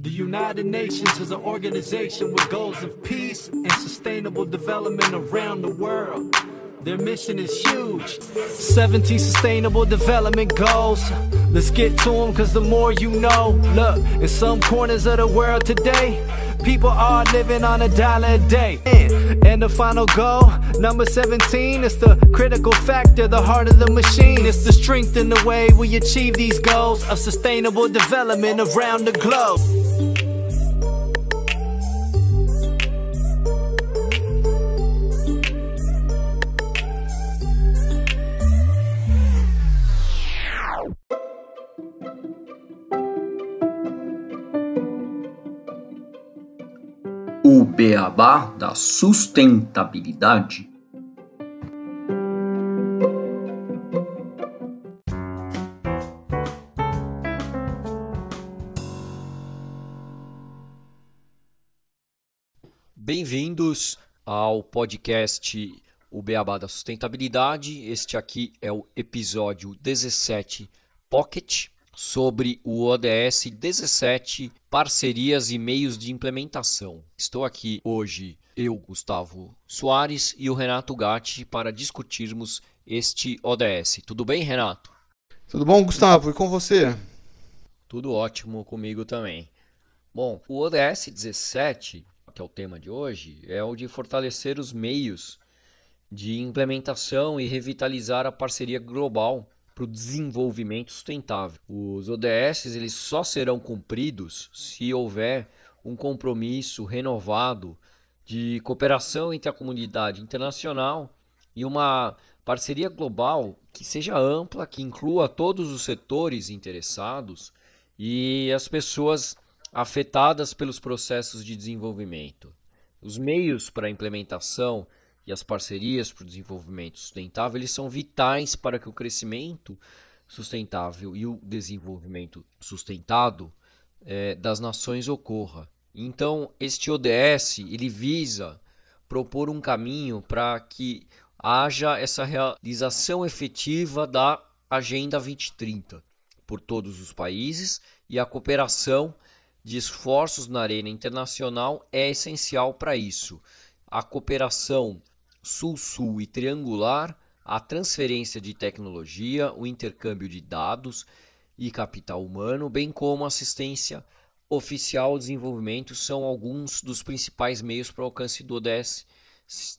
The United Nations is an organization with goals of peace and sustainable development around the world. Their mission is huge. 17 sustainable development goals. Let's get to them cause the more you know. Look, in some corners of the world today, people are living on a dollar a day. And the final goal, number 17, is the critical factor, the heart of the machine. It's the strength in the way we achieve these goals of sustainable development around the globe. O beabá da sustentabilidade. Bem-vindos ao podcast O Beabá da Sustentabilidade. Este aqui é o episódio 17 Pocket sobre o ODS 17 Parcerias e Meios de Implementação. Estou aqui hoje, eu, Gustavo Soares, e o Renato Gatti para discutirmos este ODS. Tudo bem, Renato? Tudo bom, Gustavo? E com você? Tudo ótimo comigo também. Bom, o ODS 17, que é o tema de hoje, é o de fortalecer os meios de implementação e revitalizar a parceria global para o desenvolvimento sustentável. Os ODS eles só serão cumpridos se houver um compromisso renovado de cooperação entre a comunidade internacional e uma parceria global que seja ampla, que inclua todos os setores interessados e as pessoas afetadas pelos processos de desenvolvimento. Os meios para a implementação e as parcerias para o desenvolvimento sustentável eles são vitais para que o crescimento sustentável e o desenvolvimento sustentado é, das nações ocorra. Então, este ODS ele visa propor um caminho para que haja essa realização efetiva da Agenda 2030 por todos os países e a cooperação de esforços na arena internacional é essencial para isso. A cooperação sul-sul e triangular, a transferência de tecnologia, o intercâmbio de dados e capital humano, bem como assistência oficial ao desenvolvimento são alguns dos principais meios para o alcance do ODS,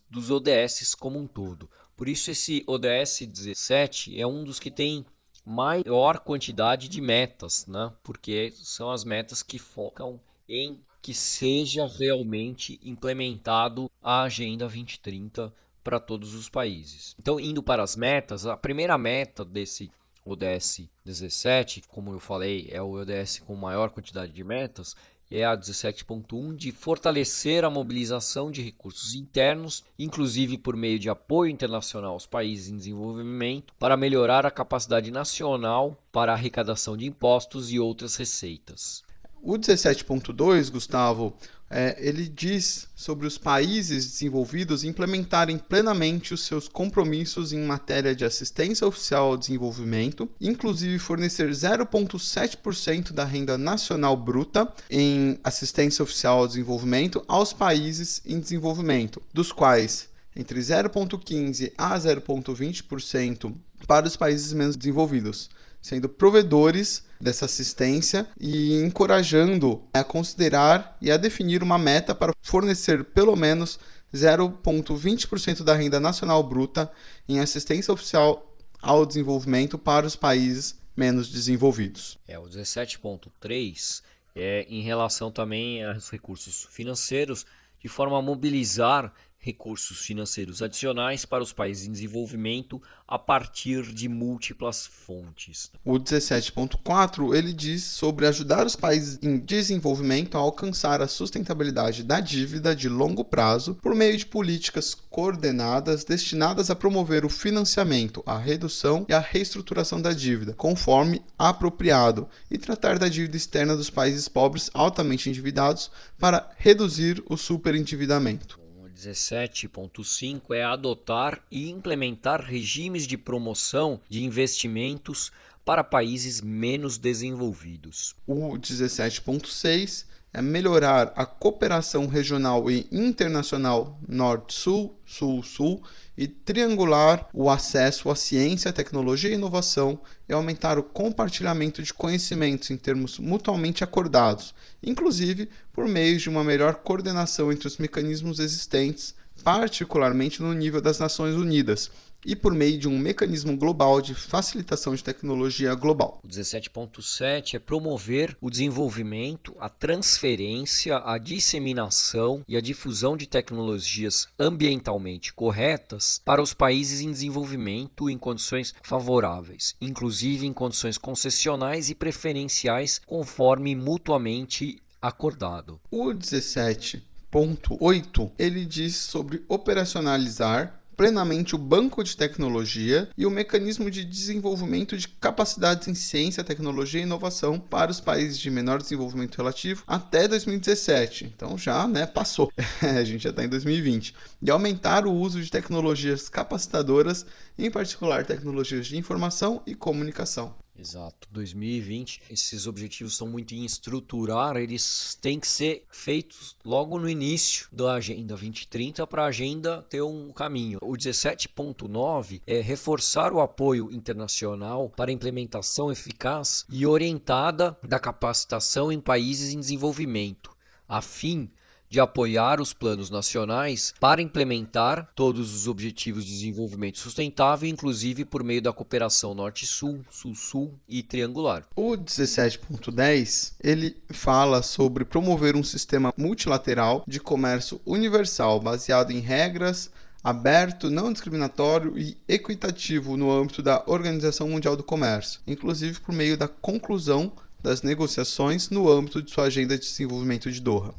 dos ODS como um todo. Por isso esse ODS 17 é um dos que tem maior quantidade de metas, né? porque são as metas que focam em que seja realmente implementado a Agenda 2030 para todos os países. Então, indo para as metas, a primeira meta desse ODS 17, como eu falei, é o ODS com maior quantidade de metas, é a 17.1 de fortalecer a mobilização de recursos internos, inclusive por meio de apoio internacional aos países em desenvolvimento, para melhorar a capacidade nacional para arrecadação de impostos e outras receitas. O 17.2, Gustavo, é, ele diz sobre os países desenvolvidos implementarem plenamente os seus compromissos em matéria de assistência oficial ao desenvolvimento, inclusive fornecer 0,7% da renda nacional bruta em assistência oficial ao desenvolvimento aos países em desenvolvimento, dos quais entre 0,15% a 0,20% para os países menos desenvolvidos sendo provedores dessa assistência e encorajando a considerar e a definir uma meta para fornecer pelo menos 0,20% da renda nacional bruta em assistência oficial ao desenvolvimento para os países menos desenvolvidos. É, o 17.3 é em relação também aos recursos financeiros, de forma a mobilizar recursos financeiros adicionais para os países em desenvolvimento a partir de múltiplas fontes. O 17.4 ele diz sobre ajudar os países em desenvolvimento a alcançar a sustentabilidade da dívida de longo prazo por meio de políticas coordenadas destinadas a promover o financiamento, a redução e a reestruturação da dívida, conforme apropriado, e tratar da dívida externa dos países pobres altamente endividados para reduzir o superendividamento. 17.5 é adotar e implementar regimes de promoção de investimentos para países menos desenvolvidos. O 17.6 é melhorar a cooperação regional e internacional Norte-Sul, Sul-Sul e triangular o acesso à ciência, tecnologia e inovação e aumentar o compartilhamento de conhecimentos em termos mutuamente acordados, inclusive por meio de uma melhor coordenação entre os mecanismos existentes, particularmente no nível das Nações Unidas e por meio de um mecanismo global de facilitação de tecnologia global. O 17.7 é promover o desenvolvimento, a transferência, a disseminação e a difusão de tecnologias ambientalmente corretas para os países em desenvolvimento em condições favoráveis, inclusive em condições concessionais e preferenciais, conforme mutuamente acordado. O 17.8 ele diz sobre operacionalizar plenamente o banco de tecnologia e o mecanismo de desenvolvimento de capacidades em ciência, tecnologia e inovação para os países de menor desenvolvimento relativo até 2017. Então já, né, passou. a gente já está em 2020. E aumentar o uso de tecnologias capacitadoras, em particular tecnologias de informação e comunicação. Exato. 2020, esses objetivos estão muito em estruturar, eles têm que ser feitos logo no início da Agenda 2030 para a agenda ter um caminho. O 17.9 é reforçar o apoio internacional para a implementação eficaz e orientada da capacitação em países em desenvolvimento, a fim de apoiar os planos nacionais para implementar todos os objetivos de desenvolvimento sustentável, inclusive por meio da cooperação Norte-Sul, Sul-Sul e triangular. O 17.10 ele fala sobre promover um sistema multilateral de comércio universal baseado em regras aberto, não discriminatório e equitativo no âmbito da Organização Mundial do Comércio, inclusive por meio da conclusão das negociações no âmbito de sua agenda de desenvolvimento de Doha.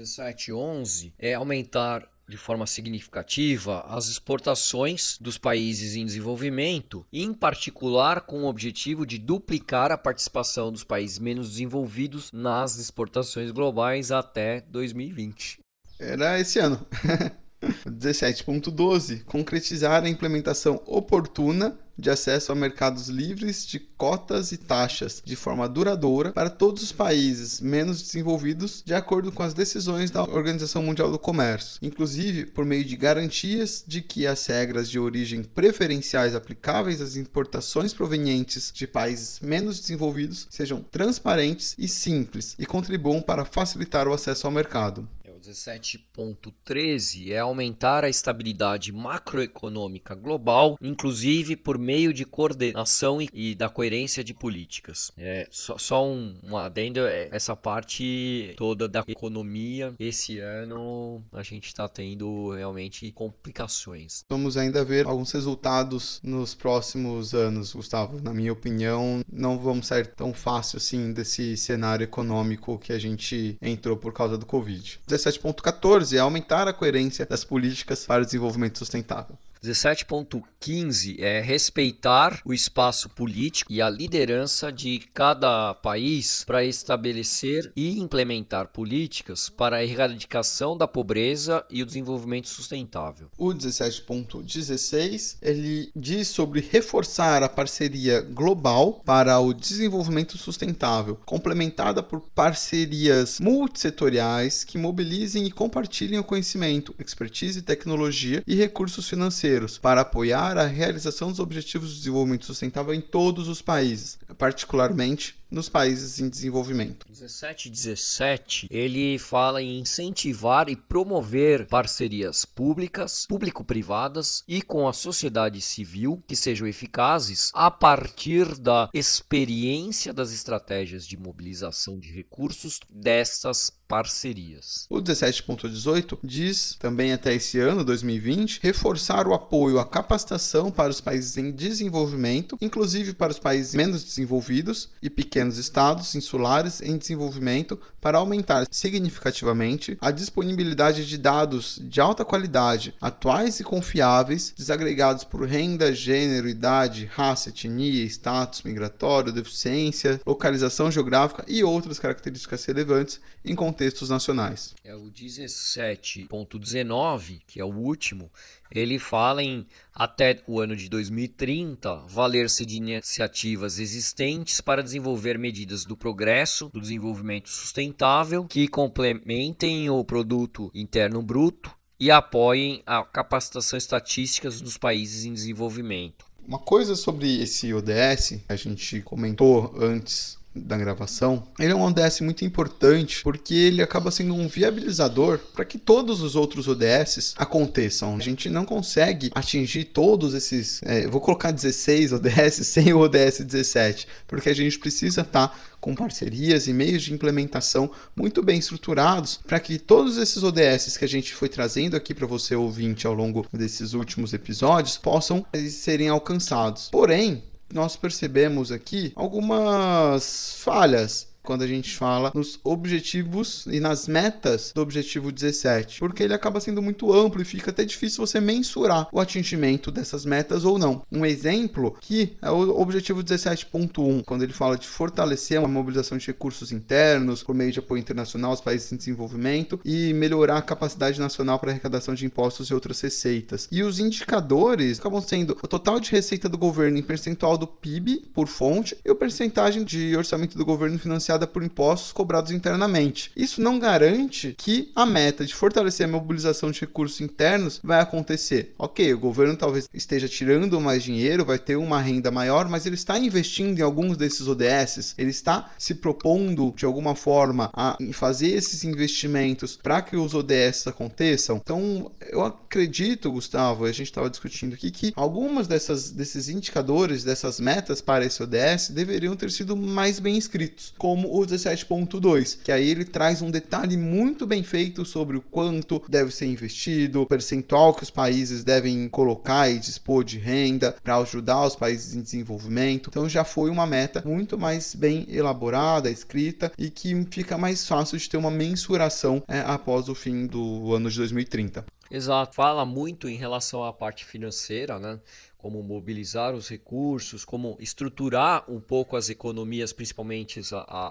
1711 é aumentar de forma significativa as exportações dos países em desenvolvimento, em particular com o objetivo de duplicar a participação dos países menos desenvolvidos nas exportações globais até 2020. Era esse ano. 17.12 concretizar a implementação oportuna de acesso a mercados livres de cotas e taxas de forma duradoura para todos os países menos desenvolvidos, de acordo com as decisões da Organização Mundial do Comércio, inclusive por meio de garantias de que as regras de origem preferenciais aplicáveis às importações provenientes de países menos desenvolvidos sejam transparentes e simples e contribuam para facilitar o acesso ao mercado. 17.13 é aumentar a estabilidade macroeconômica global, inclusive por meio de coordenação e, e da coerência de políticas. É, só, só um, um adendo, é, essa parte toda da economia, esse ano a gente está tendo realmente complicações. Vamos ainda ver alguns resultados nos próximos anos, Gustavo. Na minha opinião, não vamos sair tão fácil assim desse cenário econômico que a gente entrou por causa do Covid. 17 17.14 é aumentar a coerência das políticas para o desenvolvimento sustentável. 17.15 é respeitar o espaço político e a liderança de cada país para estabelecer e implementar políticas para a erradicação da pobreza e o desenvolvimento sustentável. O 17.16 ele diz sobre reforçar a parceria global para o desenvolvimento sustentável, complementada por parcerias multissetoriais que mobilizem e compartilhem o conhecimento, expertise, tecnologia e recursos financeiros para apoiar a realização dos Objetivos de Desenvolvimento Sustentável em todos os países, particularmente nos países em desenvolvimento. 1717, ele fala em incentivar e promover parcerias públicas, público-privadas e com a sociedade civil que sejam eficazes a partir da experiência das estratégias de mobilização de recursos destas parcerias. O 17.18 diz, também até esse ano, 2020, reforçar o apoio à capacitação para os países em desenvolvimento, inclusive para os países menos desenvolvidos e pequenos estados insulares em desenvolvimento para aumentar significativamente a disponibilidade de dados de alta qualidade, atuais e confiáveis, desagregados por renda, gênero, idade, raça, etnia, status migratório, deficiência, localização geográfica e outras características relevantes em contextos nacionais. É o 17.19, que é o último, ele fala em até o ano de 2030 valer-se de iniciativas existentes para desenvolver medidas do progresso, do desenvolvimento sustentável que complementem o produto interno bruto e apoiem a capacitação estatística dos países em desenvolvimento. Uma coisa sobre esse ODS, a gente comentou antes da gravação, ele é um ODS muito importante porque ele acaba sendo um viabilizador para que todos os outros ODS aconteçam. A gente não consegue atingir todos esses, é, vou colocar 16 ODS sem o ODS 17, porque a gente precisa estar tá com parcerias e meios de implementação muito bem estruturados para que todos esses ODS que a gente foi trazendo aqui para você ouvinte ao longo desses últimos episódios possam serem alcançados. Porém, nós percebemos aqui algumas falhas quando a gente fala nos objetivos e nas metas do objetivo 17, porque ele acaba sendo muito amplo e fica até difícil você mensurar o atingimento dessas metas ou não. Um exemplo que é o objetivo 17.1, quando ele fala de fortalecer a mobilização de recursos internos por meio de apoio internacional aos países em desenvolvimento e melhorar a capacidade nacional para arrecadação de impostos e outras receitas. E os indicadores acabam sendo o total de receita do governo em percentual do PIB por fonte e o percentagem de orçamento do governo financiado financiada por impostos cobrados internamente. Isso não garante que a meta de fortalecer a mobilização de recursos internos vai acontecer. Ok, o governo talvez esteja tirando mais dinheiro, vai ter uma renda maior, mas ele está investindo em alguns desses ODS, ele está se propondo de alguma forma a fazer esses investimentos para que os ODS aconteçam. Então, eu acredito, Gustavo, a gente estava discutindo aqui que algumas dessas desses indicadores, dessas metas para esse ODS deveriam ter sido mais bem escritos, como como o 17.2, que aí ele traz um detalhe muito bem feito sobre o quanto deve ser investido, o percentual que os países devem colocar e dispor de renda para ajudar os países em desenvolvimento. Então já foi uma meta muito mais bem elaborada, escrita e que fica mais fácil de ter uma mensuração é, após o fim do ano de 2030. Exato, fala muito em relação à parte financeira, né? Como mobilizar os recursos, como estruturar um pouco as economias, principalmente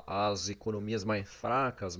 as economias mais fracas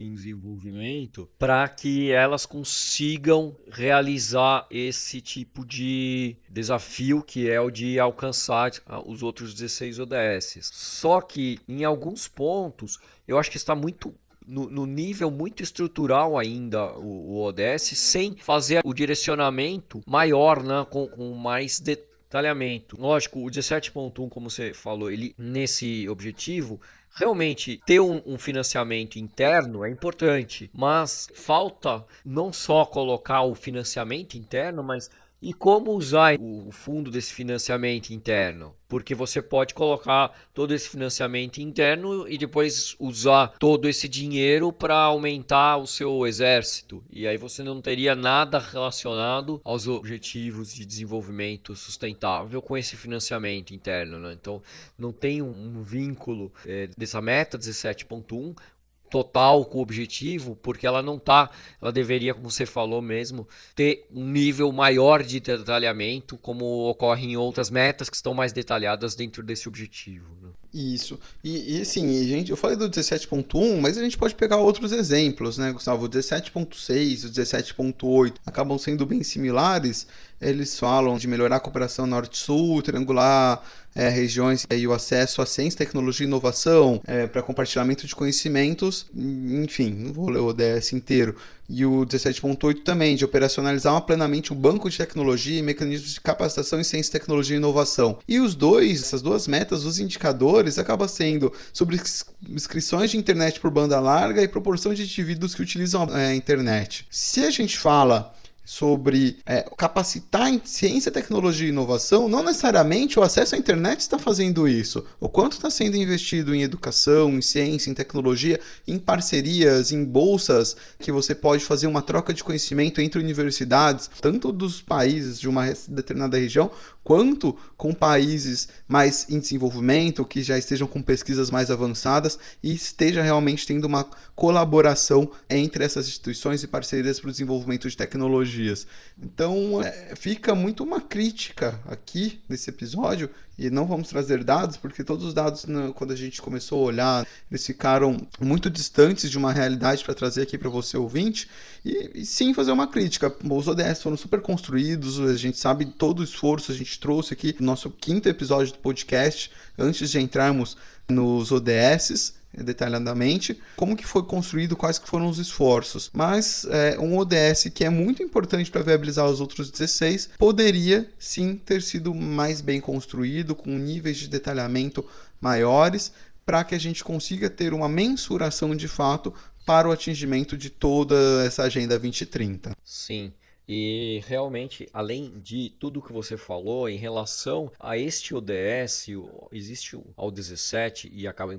em desenvolvimento, para que elas consigam realizar esse tipo de desafio que é o de alcançar os outros 16 ODS. Só que em alguns pontos eu acho que está muito no, no, nível muito estrutural ainda o, o, ODS, sem fazer o direcionamento maior, né, com, com mais detalhamento. Lógico, o 17.1, como você falou, ele nesse objetivo realmente ter um, um, financiamento interno é importante, mas falta não só colocar o financiamento interno, mas e como usar o fundo desse financiamento interno? Porque você pode colocar todo esse financiamento interno e depois usar todo esse dinheiro para aumentar o seu exército. E aí você não teria nada relacionado aos objetivos de desenvolvimento sustentável com esse financiamento interno. Né? Então não tem um, vínculo é, dessa meta 17.1 total com o objetivo, porque ela não tá, ela deveria, como você falou mesmo, ter um nível maior de detalhamento, como ocorre em outras metas que estão mais detalhadas dentro desse objetivo. Né? Isso. E, e assim, gente, eu falei do 17.1, mas a gente pode pegar outros exemplos, né, Gustavo? O 17.6 e o 17.8 acabam sendo bem similares. Eles falam de melhorar a cooperação norte-sul, triangular é, regiões e o acesso à ciência, tecnologia e inovação é, para compartilhamento de conhecimentos, enfim, não vou ler o ODS inteiro. E o 17.8 também, de operacionalizar plenamente um banco de tecnologia e mecanismos de capacitação em ciência, tecnologia e inovação. E os dois, essas duas metas, os indicadores, acabam sendo sobre inscrições de internet por banda larga e proporção de indivíduos que utilizam a internet. Se a gente fala sobre é, capacitar em ciência, tecnologia e inovação, não necessariamente o acesso à internet está fazendo isso. O quanto está sendo investido em educação, em ciência, em tecnologia, em parcerias, em bolsas, que você pode fazer uma troca de conhecimento entre universidades, tanto dos países de uma determinada região, quanto com países mais em desenvolvimento, que já estejam com pesquisas mais avançadas e esteja realmente tendo uma colaboração entre essas instituições e parcerias para o desenvolvimento de tecnologias. Então, é, fica muito uma crítica aqui nesse episódio e não vamos trazer dados, porque todos os dados, né, quando a gente começou a olhar, eles ficaram muito distantes de uma realidade para trazer aqui para você ouvinte, e, e, sim fazer uma crítica. Os ODS foram super construídos, a gente sabe todo o esforço, a gente trouxe aqui no nosso quinto episódio do podcast, antes de entrarmos nos ODS, detalhadamente como que foi construído, quais que foram os esforços. Mas é, um ODS que é muito importante para viabilizar os outros 16 poderia sim ter sido mais bem construído, com níveis de detalhamento maiores, para que a gente consiga ter uma mensuração de fato para o atingimento de toda essa agenda 2030. Sim. E realmente, além de tudo que você falou em relação a este ODS, existe o 17 e acaba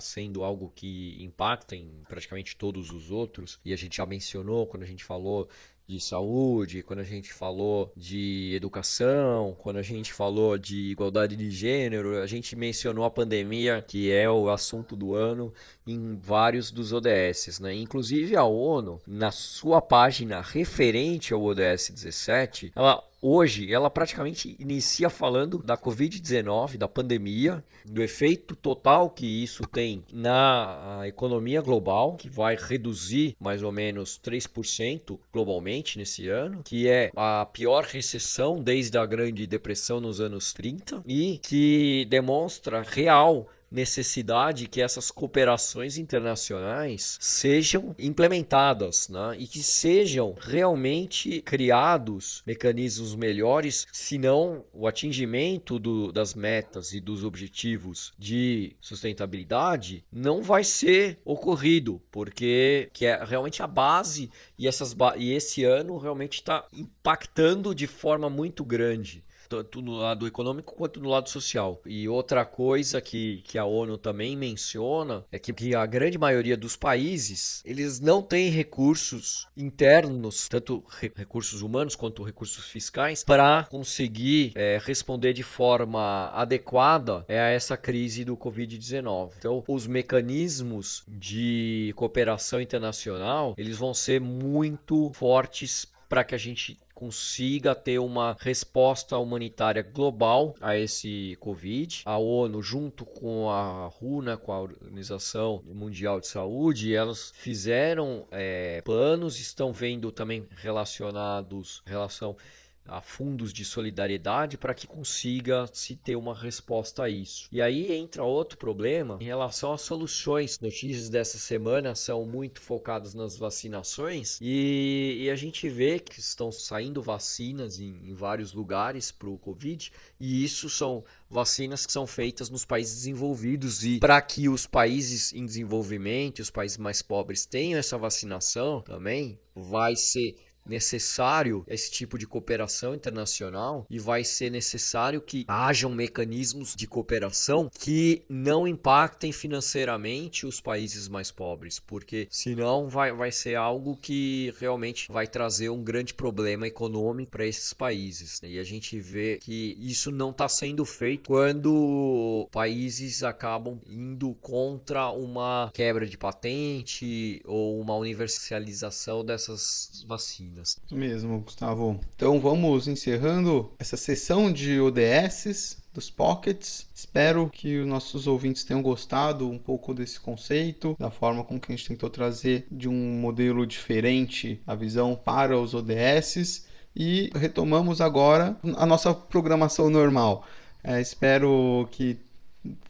sendo algo que impacta em praticamente todos os outros. E a gente já mencionou quando a gente falou de saúde, quando a gente falou de educação, quando a gente falou de igualdade de gênero, a gente mencionou a pandemia, que é o assunto do ano, em vários dos ODS. Né? Inclusive a ONU, na sua página referente ao ODS 17, ela hoje ela praticamente inicia falando da Covid-19, da pandemia, do efeito total que isso tem na economia global, que vai reduzir mais ou menos 3% globalmente nesse ano, que é a pior recessão desde a Grande Depressão nos anos 30 e que demonstra real necessidade que essas cooperações internacionais sejam implementadas né? e que sejam realmente criados mecanismos melhores, senão o atingimento do, das metas e dos objetivos de sustentabilidade não vai ser ocorrido, porque que é realmente a base e, essas, e esse ano realmente está impactando de forma muito grande tanto no lado econômico quanto no lado social. E outra coisa que, que a ONU também menciona é que, que a grande maioria dos países eles não têm recursos internos, tanto re recursos humanos quanto recursos fiscais, para conseguir é, responder de forma adequada a essa crise do Covid-19. Então, os mecanismos de cooperação internacional eles vão ser muito fortes para que a gente consiga ter uma resposta humanitária global a esse Covid. A ONU, junto com a RUNA, com a Organização Mundial de Saúde, elas fizeram é, planos, estão vendo também relacionados relação a fundos de solidariedade para que consiga se ter uma resposta a isso. E aí entra outro problema em relação às soluções. Notícias dessa semana são muito focadas nas vacinações e, e a gente vê que estão saindo vacinas em, em vários lugares para o Covid e isso são vacinas que são feitas nos países desenvolvidos e para que os países em desenvolvimento, os países mais pobres tenham essa vacinação também, vai ser necessário esse tipo de cooperação internacional e vai ser necessário que hajam mecanismos de cooperação que não impactem financeiramente os países mais pobres, porque senão vai, vai ser algo que realmente vai trazer um grande problema econômico para esses países. Né? E a gente vê que isso não está sendo feito quando países acabam indo contra uma quebra de patente ou uma universalização dessas vacinas. Isso mesmo, Gustavo. Então vamos encerrando essa sessão de ODSs dos pockets. Espero que os nossos ouvintes tenham gostado um pouco desse conceito, da forma com que a gente tentou trazer de um modelo diferente a visão para os ODSs e retomamos agora a nossa programação normal. É, espero que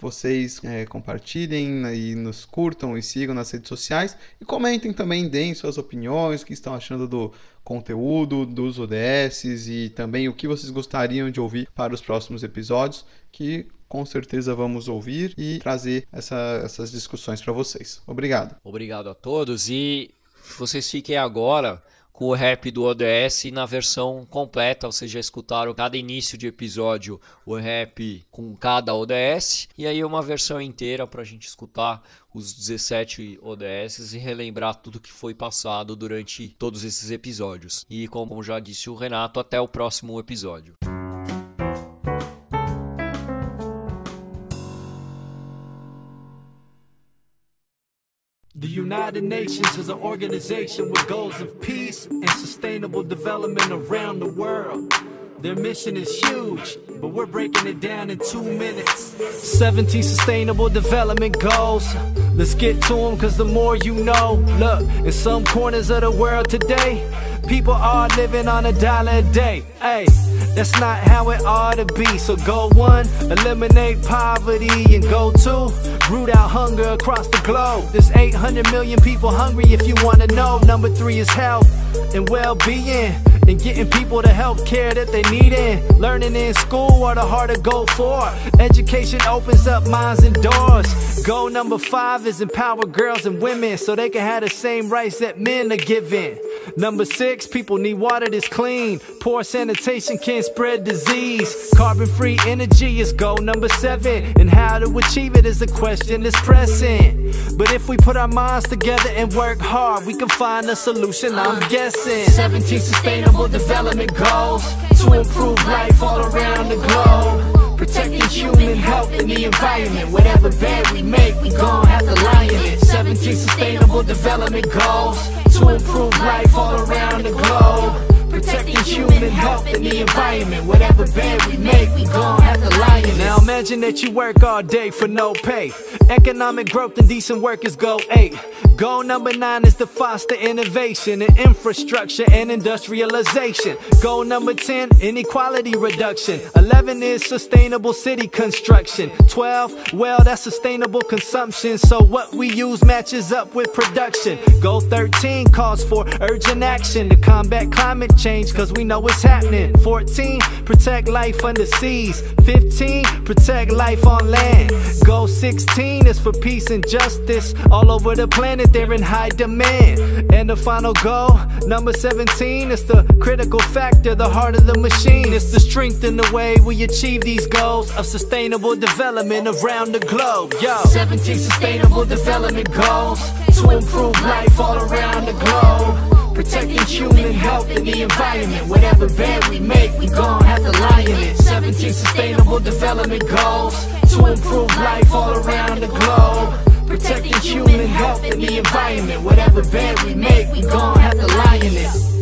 vocês é, compartilhem e nos curtam e sigam nas redes sociais e comentem também, deem suas opiniões, o que estão achando do conteúdo, dos ODSs e também o que vocês gostariam de ouvir para os próximos episódios, que com certeza vamos ouvir e trazer essa, essas discussões para vocês. Obrigado. Obrigado a todos e vocês fiquem agora com o rap do ODS na versão completa. Vocês já escutaram cada início de episódio o rap com cada ODS. E aí uma versão inteira para a gente escutar os 17 ODS e relembrar tudo que foi passado durante todos esses episódios. E como já disse o Renato, até o próximo episódio. The United Nations is an organization with goals of peace and sustainable development around the world. Their mission is huge, but we're breaking it down in two minutes. 17 sustainable development goals. Let's get to them, cause the more you know. Look, in some corners of the world today, people are living on a dollar a day. Hey. That's not how it ought to be. So go one, eliminate poverty, and go two, root out hunger across the globe. There's 800 million people hungry if you want to know. Number three is health and well-being and getting people the health care that they need in. Learning in school are the hard to go for. Education opens up minds and doors. Goal number five is empower girls and women so they can have the same rights that men are given. Number six, people need water that's clean. Poor sanitation can spread disease. Carbon free energy is goal number seven. And how to achieve it is a question that's pressing. But if we put our minds together and work hard, we can find a solution, I'm guessing. 17 sustainable development goals to improve life all around the globe. Protecting human health and the environment. Whatever bed we make, we gon' have to lie in it. 17 sustainable development goals to improve life all around the globe. Protecting human health and the environment. Whatever bed we make, we gon' have to lie in it. Now imagine that you work all day for no pay. Economic growth and decent workers go eight. Goal number nine is to foster innovation in infrastructure and industrialization. Goal number 10, inequality reduction. 11 is sustainable city construction. 12, well, that's sustainable consumption. So what we use matches up with production. Goal 13 calls for urgent action to combat climate change, cause we know it's happening. 14, protect life under seas. 15, protect life on land. Goal 16 is for peace and justice all over the planet they're in high demand. And the final goal, number 17, is the critical factor, the heart of the machine. It's the strength in the way we achieve these goals of sustainable development around the globe. Yo, 17 sustainable development goals to improve life all around the globe. Protecting human health and the environment. Whatever bed we make, we gon' have to lie in it. 17 sustainable development goals to improve life all around the globe protecting human health and the environment. Whatever bed we make, we gon' have to lie in it.